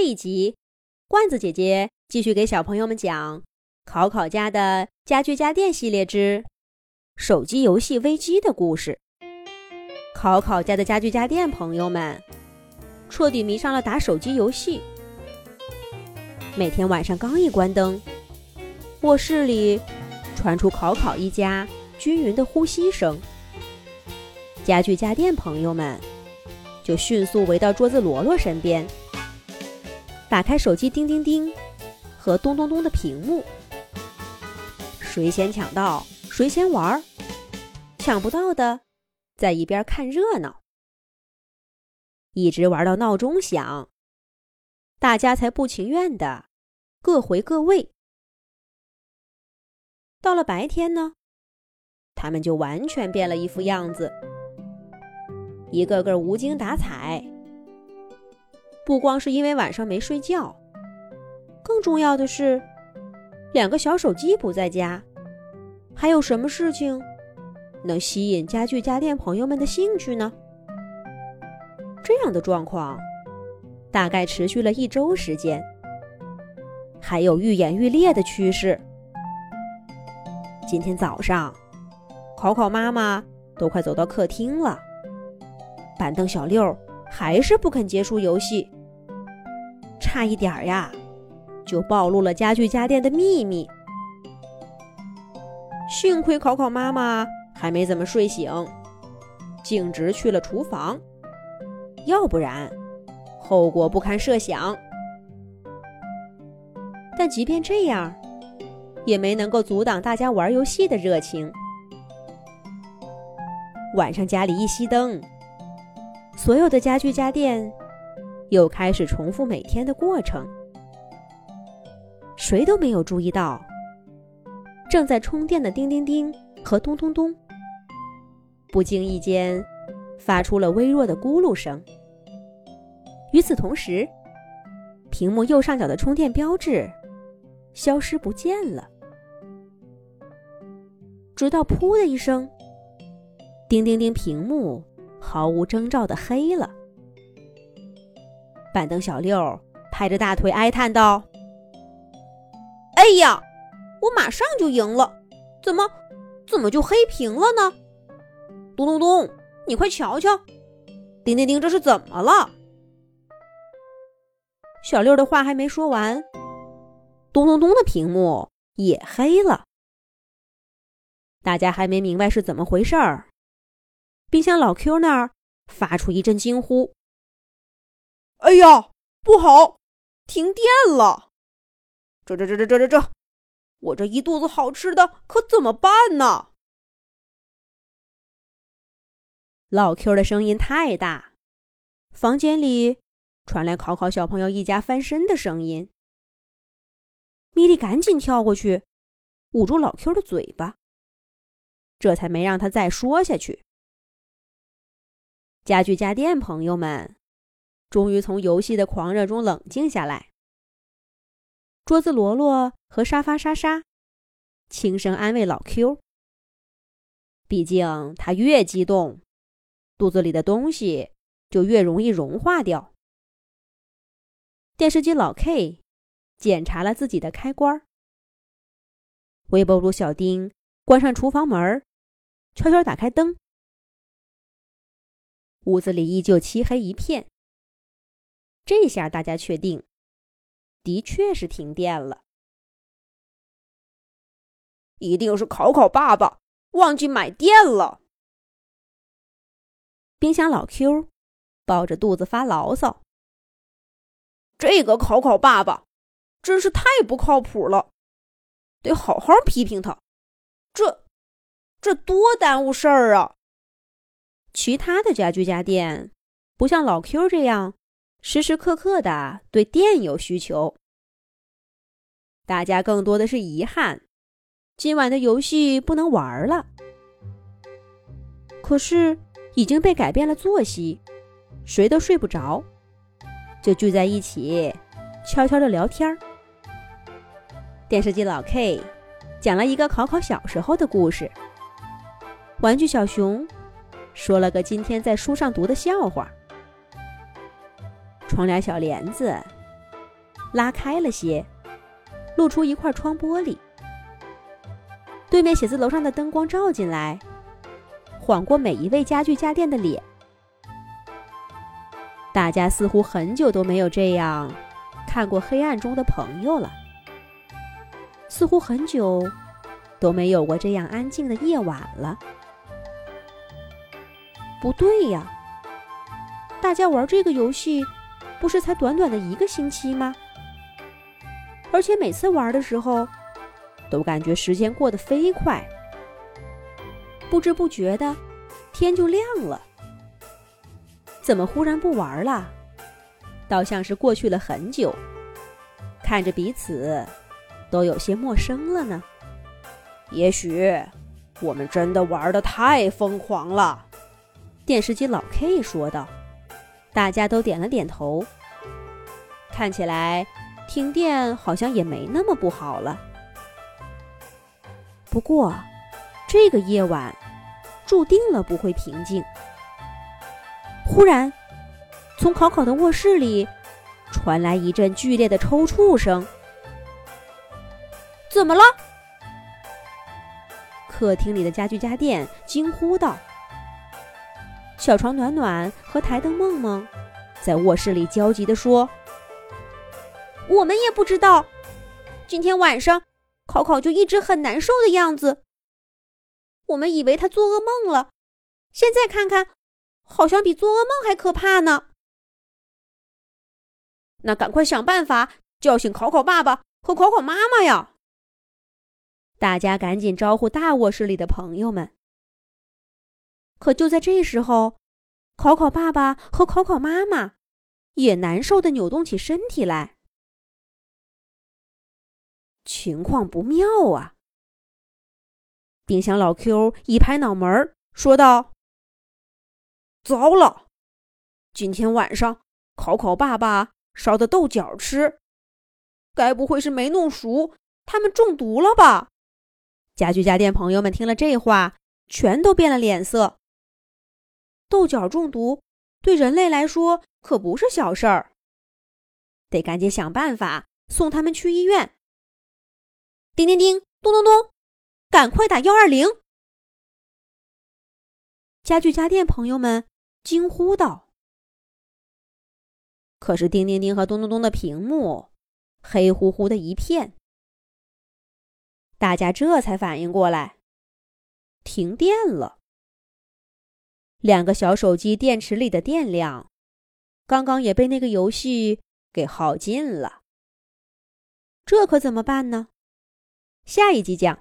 这一集，罐子姐姐继续给小朋友们讲《考考家的家具家电系列之手机游戏危机》的故事。考考家的家具家电朋友们彻底迷上了打手机游戏，每天晚上刚一关灯，卧室里传出考考一家均匀的呼吸声，家具家电朋友们就迅速围到桌子罗罗身边。打开手机，叮叮叮，和咚咚咚的屏幕，谁先抢到谁先玩儿，抢不到的在一边看热闹，一直玩到闹钟响，大家才不情愿的各回各位。到了白天呢，他们就完全变了一副样子，一个个无精打采。不光是因为晚上没睡觉，更重要的是，两个小手机不在家，还有什么事情能吸引家具家电朋友们的兴趣呢？这样的状况大概持续了一周时间，还有愈演愈烈的趋势。今天早上，考考妈妈都快走到客厅了，板凳小六还是不肯结束游戏。差一点儿呀，就暴露了家具家电的秘密。幸亏考考妈妈还没怎么睡醒，径直去了厨房，要不然后果不堪设想。但即便这样，也没能够阻挡大家玩游戏的热情。晚上家里一熄灯，所有的家具家电。又开始重复每天的过程，谁都没有注意到，正在充电的叮叮叮和咚咚咚，不经意间发出了微弱的咕噜声。与此同时，屏幕右上角的充电标志消失不见了，直到“噗”的一声，叮叮叮，屏幕毫无征兆的黑了。板凳小六拍着大腿哀叹道：“哎呀，我马上就赢了，怎么，怎么就黑屏了呢？咚咚咚，你快瞧瞧！叮叮叮，这是怎么了？”小六的话还没说完，咚咚咚的屏幕也黑了。大家还没明白是怎么回事儿，冰箱老 Q 那儿发出一阵惊呼。哎呀，不好，停电了！这这这这这这这，我这一肚子好吃的可怎么办呢？老 Q 的声音太大，房间里传来考考小朋友一家翻身的声音。米莉赶紧跳过去，捂住老 Q 的嘴巴，这才没让他再说下去。家具家电朋友们。终于从游戏的狂热中冷静下来。桌子罗罗和沙发莎莎轻声安慰老 Q：“ 毕竟他越激动，肚子里的东西就越容易融化掉。”电视机老 K 检查了自己的开关。微波炉小丁关上厨房门，悄悄打开灯。屋子里依旧漆黑一片。这下大家确定，的确是停电了。一定是考考爸爸忘记买电了。冰箱老 Q 抱着肚子发牢骚：“这个考考爸爸真是太不靠谱了，得好好批评他。这这多耽误事儿啊！”其他的家具家电不像老 Q 这样。时时刻刻的对电有需求，大家更多的是遗憾，今晚的游戏不能玩了。可是已经被改变了作息，谁都睡不着，就聚在一起悄悄的聊天儿。电视机老 K 讲了一个考考小时候的故事，玩具小熊说了个今天在书上读的笑话。窗帘小帘子拉开了些，露出一块窗玻璃。对面写字楼上的灯光照进来，晃过每一位家具家电的脸。大家似乎很久都没有这样看过黑暗中的朋友了，似乎很久都没有过这样安静的夜晚了。不对呀，大家玩这个游戏不是才短短的一个星期吗？而且每次玩的时候。都感觉时间过得飞快，不知不觉的天就亮了。怎么忽然不玩了？倒像是过去了很久，看着彼此都有些陌生了呢。也许我们真的玩的太疯狂了。电视机老 K 说道。大家都点了点头。看起来停电好像也没那么不好了。不过，这个夜晚注定了不会平静。忽然，从考考的卧室里传来一阵剧烈的抽搐声。怎么了？客厅里的家具家电惊呼道。小床暖暖和台灯梦梦在卧室里焦急地说：“我们也不知道，今天晚上。”考考就一直很难受的样子，我们以为他做噩梦了，现在看看，好像比做噩梦还可怕呢。那赶快想办法叫醒考考爸爸和考考妈妈呀！大家赶紧招呼大卧室里的朋友们。可就在这时候，考考爸爸和考考妈妈也难受的扭动起身体来。情况不妙啊！冰箱老 Q 一拍脑门说道：“糟了，今天晚上考考爸爸烧的豆角吃，该不会是没弄熟，他们中毒了吧？”家具家电朋友们听了这话，全都变了脸色。豆角中毒对人类来说可不是小事儿，得赶紧想办法送他们去医院。叮叮叮，咚咚咚，赶快打幺二零！家具家电朋友们惊呼道。可是叮叮叮和咚咚咚的屏幕黑乎乎的一片，大家这才反应过来，停电了。两个小手机电池里的电量，刚刚也被那个游戏给耗尽了。这可怎么办呢？下一集讲。